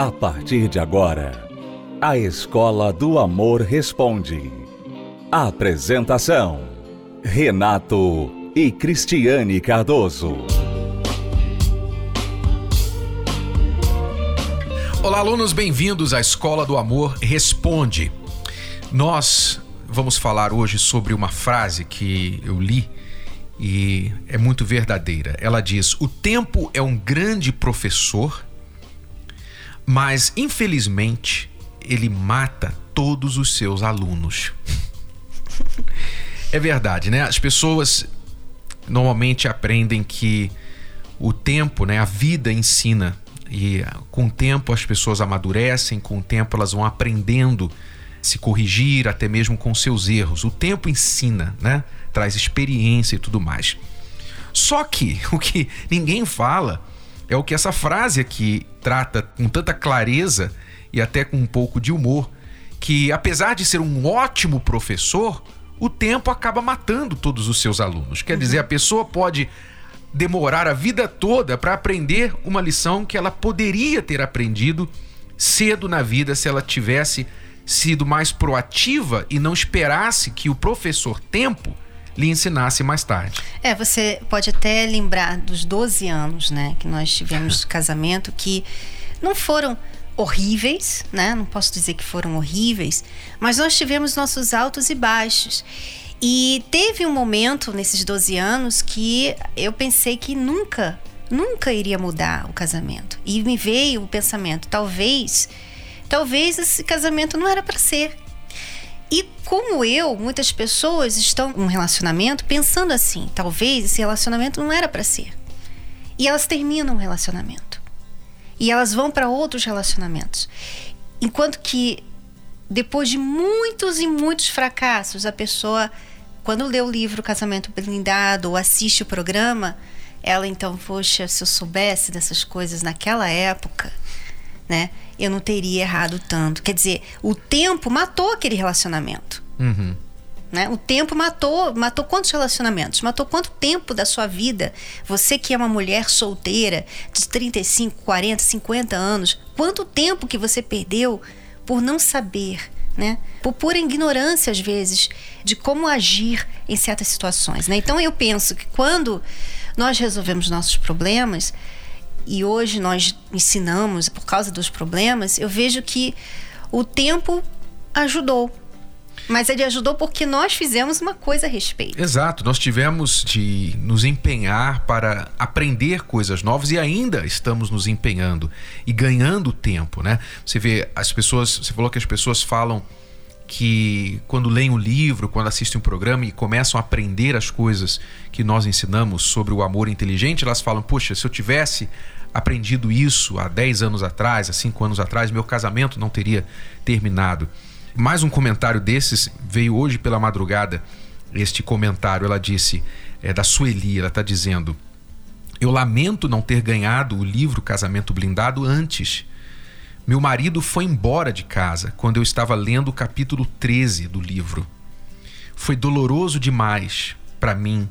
A partir de agora, a Escola do Amor Responde. Apresentação: Renato e Cristiane Cardoso. Olá, alunos, bem-vindos à Escola do Amor Responde. Nós vamos falar hoje sobre uma frase que eu li e é muito verdadeira. Ela diz: O tempo é um grande professor, mas infelizmente ele mata todos os seus alunos. é verdade, né? As pessoas normalmente aprendem que o tempo, né, a vida ensina e com o tempo as pessoas amadurecem, com o tempo elas vão aprendendo se corrigir até mesmo com seus erros. O tempo ensina, né? Traz experiência e tudo mais. Só que o que ninguém fala é o que essa frase aqui trata com tanta clareza e até com um pouco de humor, que apesar de ser um ótimo professor, o tempo acaba matando todos os seus alunos. Quer dizer, a pessoa pode demorar a vida toda para aprender uma lição que ela poderia ter aprendido cedo na vida se ela tivesse sido mais proativa e não esperasse que o professor tempo lhe ensinasse mais tarde. É, você pode até lembrar dos 12 anos, né, que nós tivemos de casamento que não foram horríveis, né? Não posso dizer que foram horríveis, mas nós tivemos nossos altos e baixos. E teve um momento nesses 12 anos que eu pensei que nunca, nunca iria mudar o casamento. E me veio o pensamento, talvez Talvez esse casamento não era para ser. E como eu, muitas pessoas estão num relacionamento pensando assim: talvez esse relacionamento não era para ser. E elas terminam o relacionamento. E elas vão para outros relacionamentos. Enquanto que depois de muitos e muitos fracassos, a pessoa, quando lê o livro Casamento Blindado ou assiste o programa, ela então, poxa, se eu soubesse dessas coisas naquela época, né? Eu não teria errado tanto. Quer dizer, o tempo matou aquele relacionamento. Uhum. Né? O tempo matou, matou quantos relacionamentos? Matou quanto tempo da sua vida? Você que é uma mulher solteira de 35, 40, 50 anos, quanto tempo que você perdeu por não saber, né? Por pura ignorância às vezes de como agir em certas situações, né? Então eu penso que quando nós resolvemos nossos problemas, e hoje nós ensinamos por causa dos problemas, eu vejo que o tempo ajudou. Mas ele ajudou porque nós fizemos uma coisa a respeito. Exato, nós tivemos de nos empenhar para aprender coisas novas e ainda estamos nos empenhando e ganhando tempo, né? Você vê as pessoas, você falou que as pessoas falam que quando leem o livro, quando assistem um programa e começam a aprender as coisas que nós ensinamos sobre o amor inteligente, elas falam: Poxa, se eu tivesse aprendido isso há 10 anos atrás, há 5 anos atrás, meu casamento não teria terminado. Mais um comentário desses veio hoje pela madrugada. Este comentário, ela disse, é da Sueli, ela está dizendo: Eu lamento não ter ganhado o livro Casamento Blindado antes meu marido foi embora de casa quando eu estava lendo o capítulo 13 do livro. Foi doloroso demais para mim,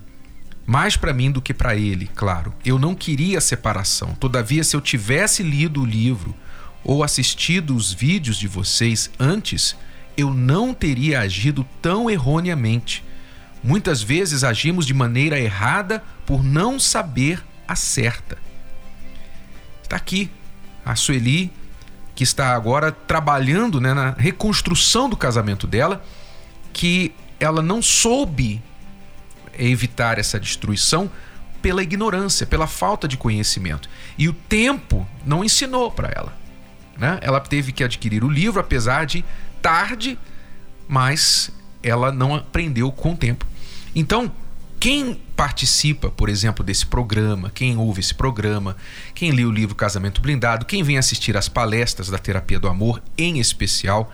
mais para mim do que para ele, claro. Eu não queria a separação. Todavia, se eu tivesse lido o livro ou assistido os vídeos de vocês antes, eu não teria agido tão erroneamente. Muitas vezes agimos de maneira errada por não saber a certa. Está aqui a Sueli que está agora trabalhando né, na reconstrução do casamento dela, que ela não soube evitar essa destruição pela ignorância, pela falta de conhecimento. E o tempo não ensinou para ela. Né? Ela teve que adquirir o livro, apesar de tarde, mas ela não aprendeu com o tempo. Então, quem participa, por exemplo, desse programa, quem ouve esse programa, quem lê o livro Casamento Blindado, quem vem assistir às palestras da Terapia do Amor, em especial,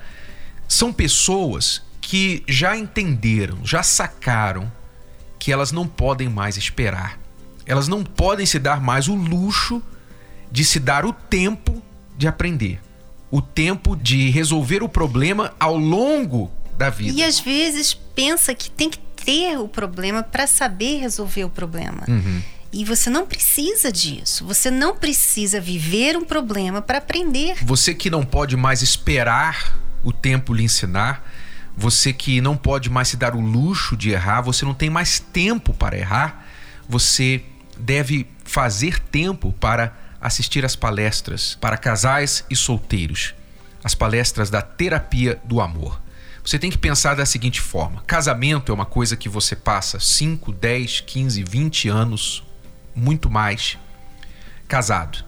são pessoas que já entenderam, já sacaram que elas não podem mais esperar. Elas não podem se dar mais o luxo de se dar o tempo de aprender, o tempo de resolver o problema ao longo da vida. E às vezes pensa que tem que ter o problema para saber resolver o problema. Uhum. E você não precisa disso. Você não precisa viver um problema para aprender. Você que não pode mais esperar o tempo lhe ensinar, você que não pode mais se dar o luxo de errar, você não tem mais tempo para errar, você deve fazer tempo para assistir às palestras para casais e solteiros, as palestras da terapia do amor. Você tem que pensar da seguinte forma: casamento é uma coisa que você passa 5, 10, 15, 20 anos muito mais casado.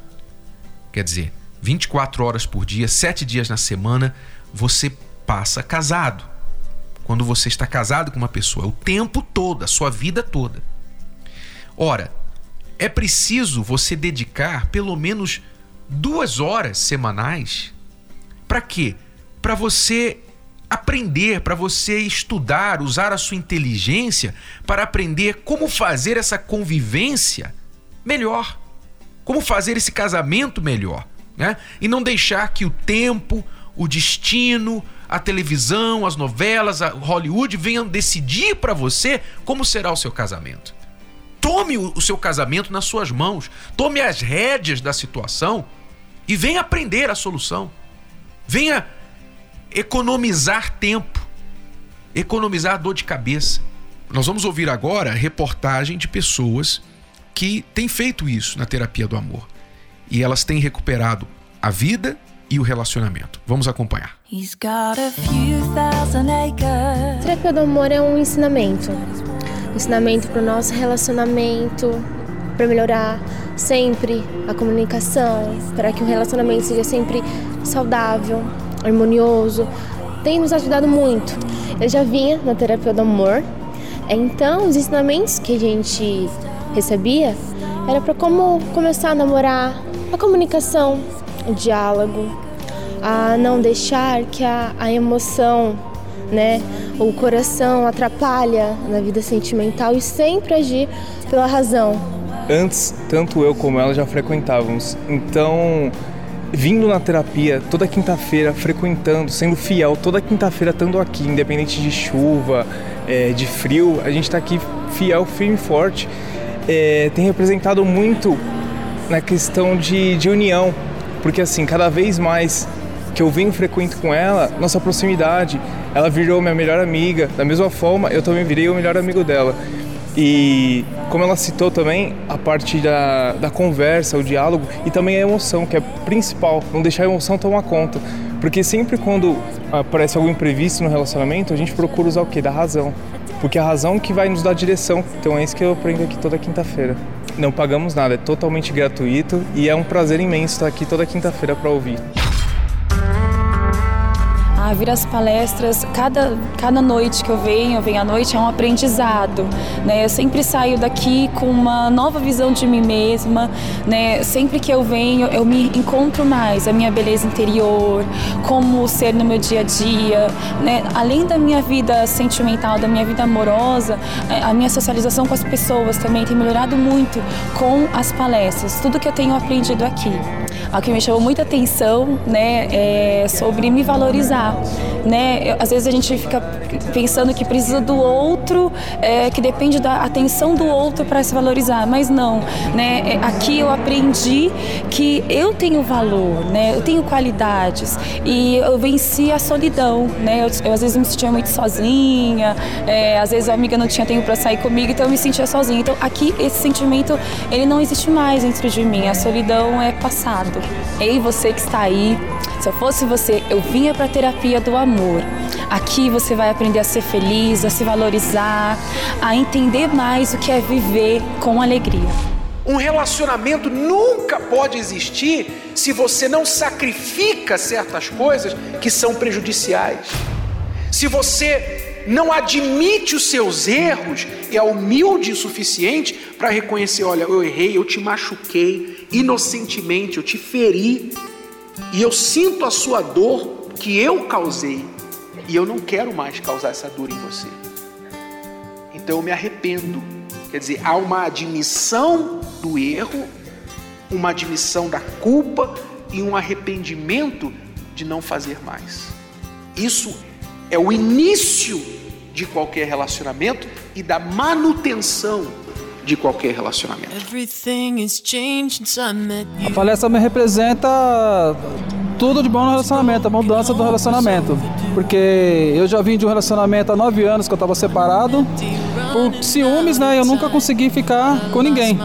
Quer dizer, 24 horas por dia, 7 dias na semana, você passa casado. Quando você está casado com uma pessoa, o tempo todo, a sua vida toda. Ora, é preciso você dedicar pelo menos duas horas semanais. Para quê? Para você aprender, para você estudar, usar a sua inteligência para aprender como fazer essa convivência melhor, como fazer esse casamento melhor, né? E não deixar que o tempo, o destino, a televisão, as novelas, a Hollywood venham decidir para você como será o seu casamento. Tome o seu casamento nas suas mãos, tome as rédeas da situação e venha aprender a solução. Venha economizar tempo, economizar dor de cabeça. Nós vamos ouvir agora reportagem de pessoas que têm feito isso na terapia do amor. E elas têm recuperado a vida e o relacionamento. Vamos acompanhar. Terapia do amor é um ensinamento. Um ensinamento para o nosso relacionamento, para melhorar sempre a comunicação, para que o relacionamento seja sempre saudável, harmonioso, tem nos ajudado muito. Eu já vinha na terapia do amor, então os ensinamentos que a gente recebia era para como começar a namorar, a comunicação, o diálogo, a não deixar que a, a emoção, né, o coração atrapalha na vida sentimental e sempre agir pela razão. Antes, tanto eu como ela já frequentávamos, então vindo na terapia toda quinta-feira, frequentando, sendo fiel toda quinta-feira, estando aqui, independente de chuva, é, de frio, a gente está aqui fiel, firme e forte. É, tem representado muito na questão de, de união, porque assim, cada vez mais que eu venho frequento com ela, nossa proximidade, ela virou minha melhor amiga. Da mesma forma, eu também virei o melhor amigo dela. E como ela citou também, a parte da, da conversa, o diálogo e também a emoção, que é principal, não deixar a emoção tomar conta. Porque sempre quando aparece algum imprevisto no relacionamento, a gente procura usar o quê? Da razão. Porque é a razão que vai nos dar direção. Então é isso que eu aprendo aqui toda quinta-feira. Não pagamos nada, é totalmente gratuito e é um prazer imenso estar aqui toda quinta-feira para ouvir a vir às palestras, cada, cada noite que eu venho, eu venho à noite, é um aprendizado. Né? Eu sempre saio daqui com uma nova visão de mim mesma. Né? Sempre que eu venho, eu me encontro mais, a minha beleza interior, como ser no meu dia a dia. Né? Além da minha vida sentimental, da minha vida amorosa, é, a minha socialização com as pessoas também tem melhorado muito com as palestras, tudo que eu tenho aprendido aqui. O que me chamou muita atenção né, é sobre me valorizar né? Às vezes a gente fica pensando que precisa do outro, é, que depende da atenção do outro para se valorizar, mas não, né? É, aqui eu aprendi que eu tenho valor, né? Eu tenho qualidades e eu venci a solidão, né? Eu, eu às vezes me sentia muito sozinha, é, às vezes a amiga não tinha tempo para sair comigo, então eu me sentia sozinha. Então aqui esse sentimento ele não existe mais dentro de mim. A solidão é passado. Ei, você que está aí, se eu fosse você, eu vinha para terapia do amor. Aqui você vai aprender a ser feliz, a se valorizar, a entender mais o que é viver com alegria. Um relacionamento nunca pode existir se você não sacrifica certas coisas que são prejudiciais. Se você não admite os seus erros é humilde o suficiente para reconhecer: olha, eu errei, eu te machuquei inocentemente, eu te feri e eu sinto a sua dor que eu causei e eu não quero mais causar essa dor em você. Então eu me arrependo. Quer dizer, há uma admissão do erro, uma admissão da culpa e um arrependimento de não fazer mais. Isso é o início de qualquer relacionamento e da manutenção de qualquer relacionamento. A palestra me representa tudo de bom no relacionamento, a mudança do relacionamento. Porque eu já vim de um relacionamento há nove anos que eu estava separado. Por ciúmes, né? Eu nunca consegui ficar com ninguém.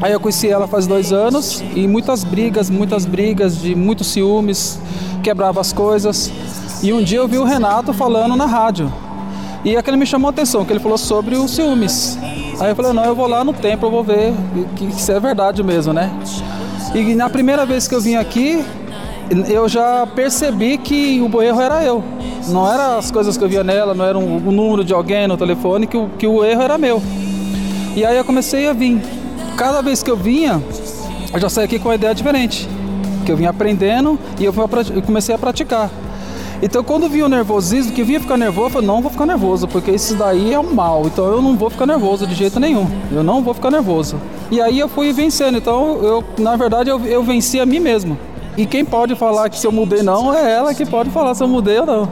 Aí eu conheci ela faz dois anos e muitas brigas, muitas brigas, de muitos ciúmes, quebrava as coisas. E um dia eu vi o Renato falando na rádio. E aquele me chamou a atenção, que ele falou sobre os ciúmes. Aí eu falei, não, eu vou lá no templo, eu vou ver que isso é verdade mesmo, né? E na primeira vez que eu vim aqui, eu já percebi que o erro era eu. Não era as coisas que eu via nela, não era um, um número de alguém no telefone, que o, que o erro era meu. E aí eu comecei a vir. Cada vez que eu vinha, eu já saí aqui com uma ideia diferente. Que eu vinha aprendendo e eu, eu comecei a praticar. Então quando vinha o nervosismo, que vinha ficar nervoso, eu falei, não vou ficar nervoso, porque isso daí é o mal. Então eu não vou ficar nervoso de jeito nenhum. Eu não vou ficar nervoso. E aí eu fui vencendo. Então eu, na verdade, eu, eu venci a mim mesmo. E quem pode falar que se eu mudei não é ela que pode falar se eu mudei ou não.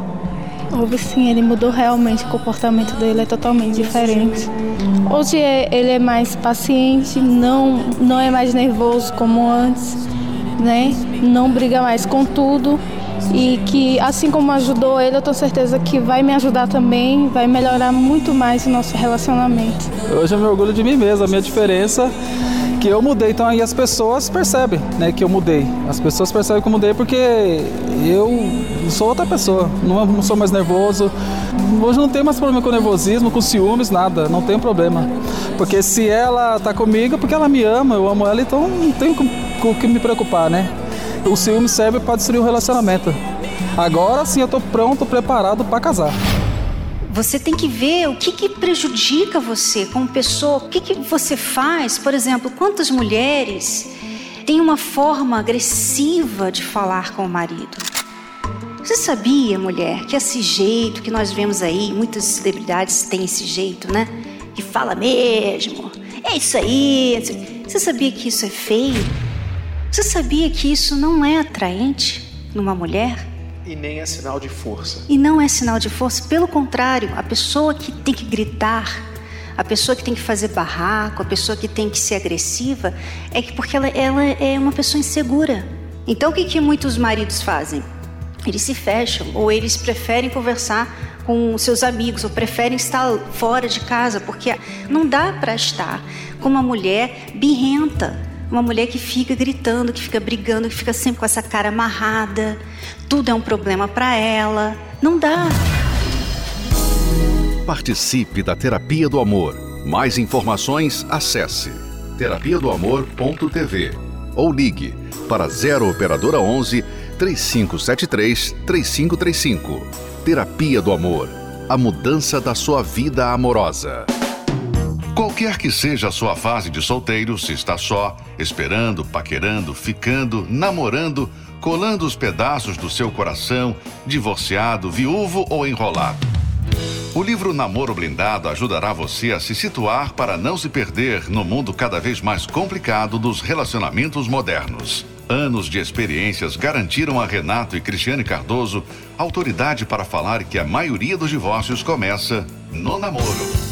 Houve sim, ele mudou realmente, o comportamento dele é totalmente diferente. Hoje é, ele é mais paciente, não, não é mais nervoso como antes, né? Não briga mais com tudo e que assim como ajudou ele, eu tenho certeza que vai me ajudar também, vai melhorar muito mais o nosso relacionamento. Hoje eu me orgulho de mim mesmo, a minha diferença que eu mudei, então aí as pessoas percebem, né, que eu mudei. As pessoas percebem que eu mudei porque eu sou outra pessoa, não, não sou mais nervoso. Hoje não tenho mais problema com nervosismo, com ciúmes, nada, não tenho problema. Porque se ela tá comigo, é porque ela me ama, eu amo ela, então não tenho com o que me preocupar, né? O ciúme serve para destruir o relacionamento. Agora sim eu tô pronto, preparado para casar. Você tem que ver o que, que prejudica você como pessoa, o que, que você faz. Por exemplo, quantas mulheres têm uma forma agressiva de falar com o marido? Você sabia, mulher, que esse jeito que nós vemos aí, muitas celebridades têm esse jeito, né? Que fala mesmo. É isso aí. Você sabia que isso é feio? Você sabia que isso não é atraente numa mulher? E nem é sinal de força. E não é sinal de força, pelo contrário, a pessoa que tem que gritar, a pessoa que tem que fazer barraco, a pessoa que tem que ser agressiva, é que porque ela, ela é uma pessoa insegura. Então o que, que muitos maridos fazem? Eles se fecham ou eles preferem conversar com seus amigos ou preferem estar fora de casa porque não dá para estar com uma mulher birrenta uma mulher que fica gritando, que fica brigando, que fica sempre com essa cara amarrada. Tudo é um problema para ela. Não dá. Participe da Terapia do Amor. Mais informações, acesse terapia do amor.tv ou ligue para 0 operadora 11 3573 3535. Terapia do Amor. A mudança da sua vida amorosa. Qualquer que seja a sua fase de solteiro, se está só, esperando, paquerando, ficando, namorando, colando os pedaços do seu coração, divorciado, viúvo ou enrolado. O livro Namoro Blindado ajudará você a se situar para não se perder no mundo cada vez mais complicado dos relacionamentos modernos. Anos de experiências garantiram a Renato e Cristiane Cardoso autoridade para falar que a maioria dos divórcios começa no namoro.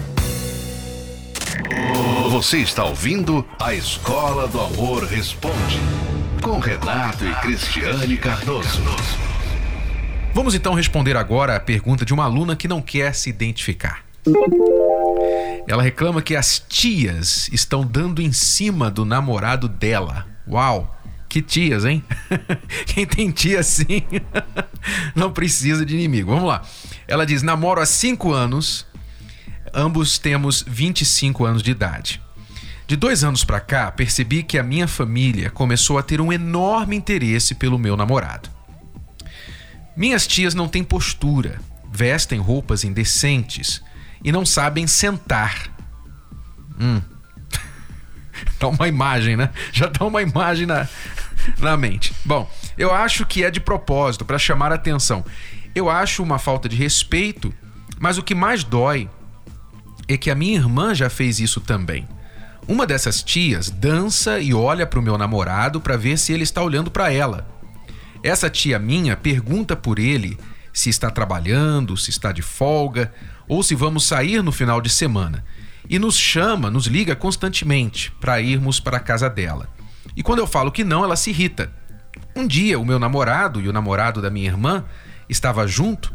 Você está ouvindo a Escola do Amor Responde, com Renato e Cristiane Cardoso. Vamos então responder agora a pergunta de uma aluna que não quer se identificar. Ela reclama que as tias estão dando em cima do namorado dela. Uau! Que tias, hein? Quem tem tia assim não precisa de inimigo. Vamos lá. Ela diz: namoro há cinco anos Ambos temos 25 anos de idade. De dois anos para cá, percebi que a minha família começou a ter um enorme interesse pelo meu namorado. Minhas tias não têm postura, vestem roupas indecentes e não sabem sentar. Hum. Dá uma imagem, né? Já dá uma imagem na, na mente. Bom, eu acho que é de propósito, para chamar a atenção. Eu acho uma falta de respeito, mas o que mais dói é que a minha irmã já fez isso também. Uma dessas tias dança e olha para o meu namorado para ver se ele está olhando para ela. Essa tia minha pergunta por ele se está trabalhando, se está de folga ou se vamos sair no final de semana. E nos chama, nos liga constantemente para irmos para a casa dela. E quando eu falo que não, ela se irrita. Um dia, o meu namorado e o namorado da minha irmã estava junto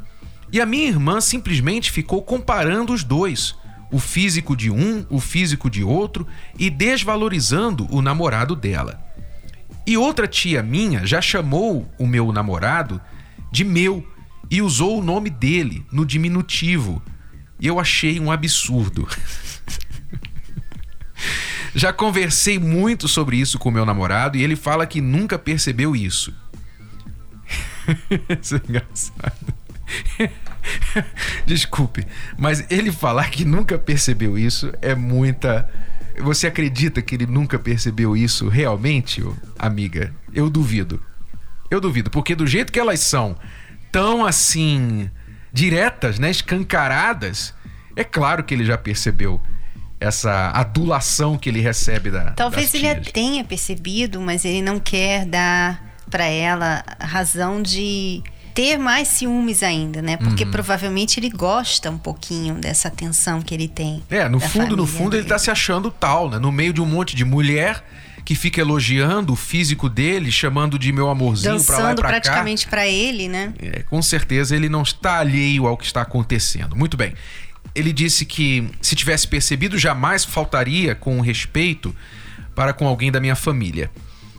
e a minha irmã simplesmente ficou comparando os dois, o físico de um, o físico de outro e desvalorizando o namorado dela. E outra tia minha já chamou o meu namorado de meu e usou o nome dele no diminutivo. Eu achei um absurdo. Já conversei muito sobre isso com meu namorado e ele fala que nunca percebeu isso. isso é engraçado. Desculpe, mas ele falar que nunca percebeu isso é muita. Você acredita que ele nunca percebeu isso realmente, amiga? Eu duvido. Eu duvido, porque do jeito que elas são, tão assim diretas, né, escancaradas, é claro que ele já percebeu essa adulação que ele recebe da Talvez ele tenha percebido, mas ele não quer dar para ela razão de ter mais ciúmes ainda, né? Porque uhum. provavelmente ele gosta um pouquinho dessa atenção que ele tem. É, no fundo, no fundo dele. ele tá se achando tal, né? No meio de um monte de mulher que fica elogiando o físico dele, chamando de meu amorzinho Dançando pra lá e pra praticamente para ele, né? É, com certeza ele não está alheio ao que está acontecendo. Muito bem ele disse que se tivesse percebido, jamais faltaria com respeito para com alguém da minha família.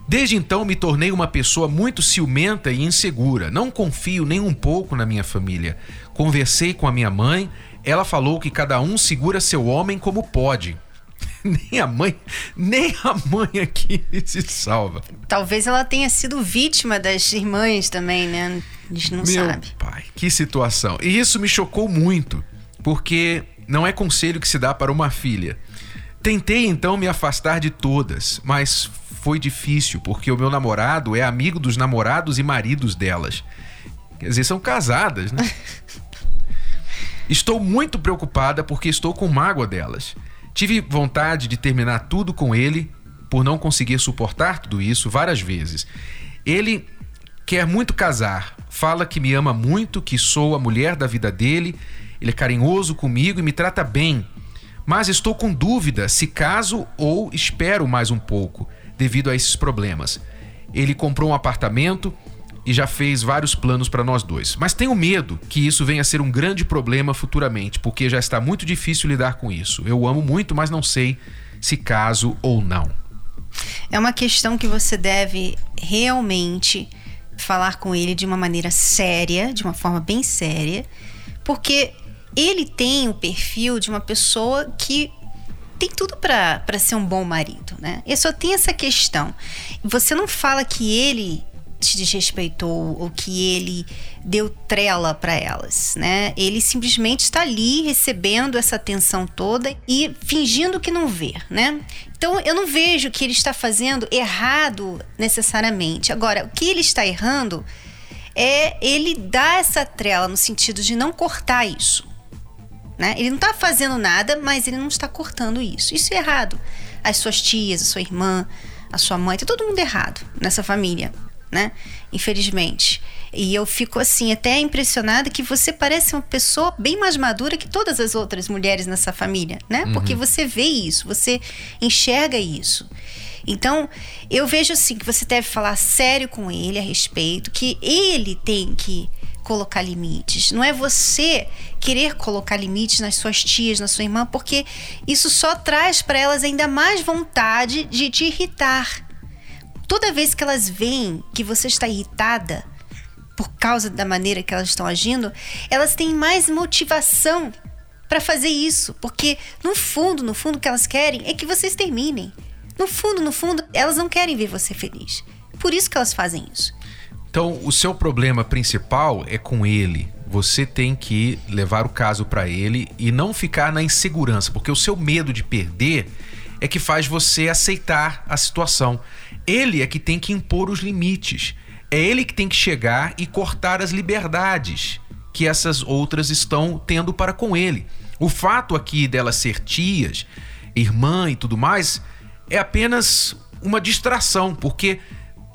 Desde então me tornei uma pessoa muito ciumenta e insegura. Não confio nem um pouco na minha família. Conversei com a minha mãe, ela falou que cada um segura seu homem como pode. nem a mãe, nem a mãe aqui se salva. Talvez ela tenha sido vítima das irmãs também, né? A gente não Meu sabe. Pai, que situação. E isso me chocou muito porque não é conselho que se dá para uma filha. Tentei então me afastar de todas, mas foi difícil porque o meu namorado é amigo dos namorados e maridos delas. Quer dizer, são casadas, né? Estou muito preocupada porque estou com mágoa delas. Tive vontade de terminar tudo com ele por não conseguir suportar tudo isso várias vezes. Ele quer muito casar, fala que me ama muito, que sou a mulher da vida dele ele é carinhoso comigo e me trata bem. Mas estou com dúvida se caso ou espero mais um pouco, devido a esses problemas. Ele comprou um apartamento e já fez vários planos para nós dois. Mas tenho medo que isso venha a ser um grande problema futuramente, porque já está muito difícil lidar com isso. Eu amo muito, mas não sei se caso ou não. É uma questão que você deve realmente falar com ele de uma maneira séria, de uma forma bem séria, porque ele tem o perfil de uma pessoa que tem tudo para ser um bom marido, né? E só tem essa questão. Você não fala que ele te desrespeitou ou que ele deu trela para elas, né? Ele simplesmente está ali recebendo essa atenção toda e fingindo que não vê, né? Então eu não vejo que ele está fazendo errado necessariamente. Agora, o que ele está errando é ele dar essa trela no sentido de não cortar isso. Né? Ele não está fazendo nada, mas ele não está cortando isso. Isso é errado. As suas tias, a sua irmã, a sua mãe, tá todo mundo errado nessa família, né? Infelizmente. E eu fico assim, até impressionada que você parece uma pessoa bem mais madura que todas as outras mulheres nessa família, né? Uhum. Porque você vê isso, você enxerga isso. Então, eu vejo assim que você deve falar sério com ele a respeito, que ele tem que colocar limites. Não é você querer colocar limites nas suas tias, na sua irmã, porque isso só traz para elas ainda mais vontade de te irritar. Toda vez que elas veem que você está irritada por causa da maneira que elas estão agindo, elas têm mais motivação para fazer isso, porque no fundo, no fundo o que elas querem é que vocês terminem. No fundo, no fundo, elas não querem ver você feliz. Por isso que elas fazem isso. Então, o seu problema principal é com ele, você tem que levar o caso para ele e não ficar na insegurança, porque o seu medo de perder é que faz você aceitar a situação. Ele é que tem que impor os limites. É ele que tem que chegar e cortar as liberdades que essas outras estão tendo para com ele. O fato aqui delas ser tias, irmã e tudo mais é apenas uma distração, porque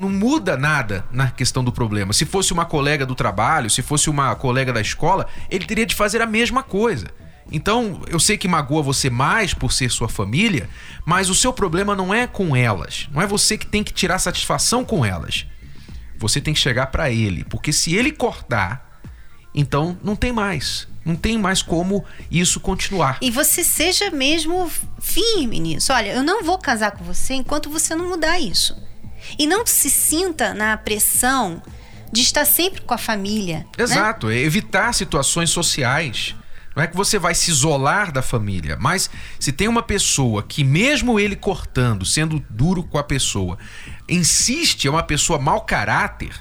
não muda nada na questão do problema. Se fosse uma colega do trabalho, se fosse uma colega da escola, ele teria de fazer a mesma coisa. Então, eu sei que magoa você mais por ser sua família, mas o seu problema não é com elas. Não é você que tem que tirar satisfação com elas. Você tem que chegar para ele, porque se ele cortar, então não tem mais. Não tem mais como isso continuar. E você seja mesmo firme nisso. Olha, eu não vou casar com você enquanto você não mudar isso. E não se sinta na pressão de estar sempre com a família. Né? Exato, né? evitar situações sociais. Não é que você vai se isolar da família, mas se tem uma pessoa que, mesmo ele cortando, sendo duro com a pessoa, insiste, é uma pessoa mau caráter,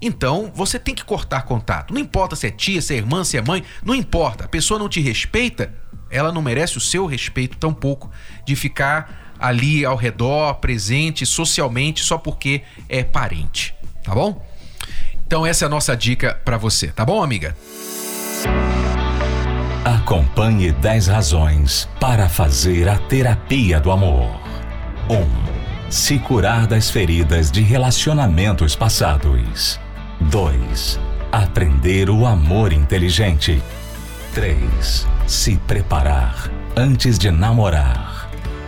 então você tem que cortar contato. Não importa se é tia, se é irmã, se é mãe, não importa. A pessoa não te respeita, ela não merece o seu respeito tampouco de ficar ali ao redor, presente socialmente, só porque é parente. Tá bom? Então essa é a nossa dica para você, tá bom, amiga? Acompanhe 10 razões para fazer a terapia do amor. 1. Um, se curar das feridas de relacionamentos passados. 2. Aprender o amor inteligente. 3. Se preparar antes de namorar.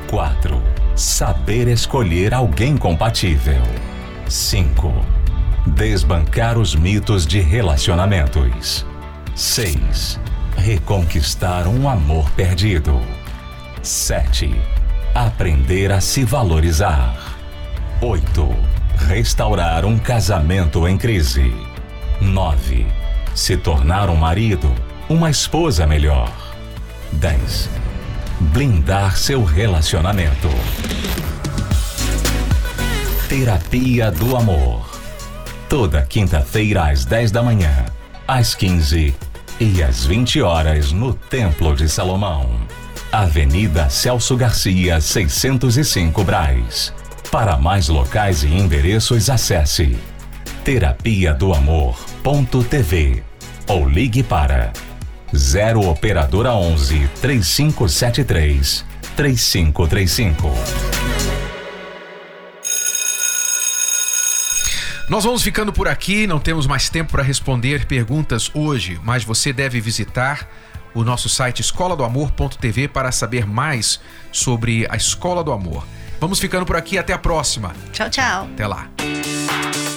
4. Saber escolher alguém compatível. 5. Desbancar os mitos de relacionamentos. 6 reconquistar um amor perdido. 7. Aprender a se valorizar. 8. Restaurar um casamento em crise. 9. Se tornar um marido, uma esposa melhor. 10. Blindar seu relacionamento. Terapia do Amor. Toda quinta-feira às 10 da manhã, às 15 e às 20 horas no Templo de Salomão. Avenida Celso Garcia, 605 Braz. Para mais locais e endereços, acesse terapia do amor.tv ou ligue para 0 operadora 11 3573 3535. Nós vamos ficando por aqui, não temos mais tempo para responder perguntas hoje, mas você deve visitar o nosso site escoladoamor.tv para saber mais sobre a Escola do Amor. Vamos ficando por aqui, até a próxima. Tchau, tchau. Até lá.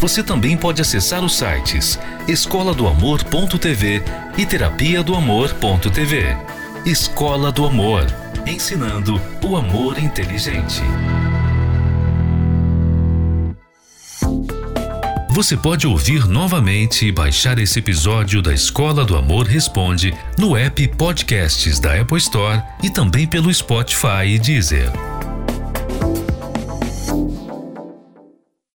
você também pode acessar os sites escola do amor.tv e terapia do amor.tv. Escola do Amor, ensinando o amor inteligente. Você pode ouvir novamente e baixar esse episódio da Escola do Amor Responde no app Podcasts da Apple Store e também pelo Spotify e Deezer.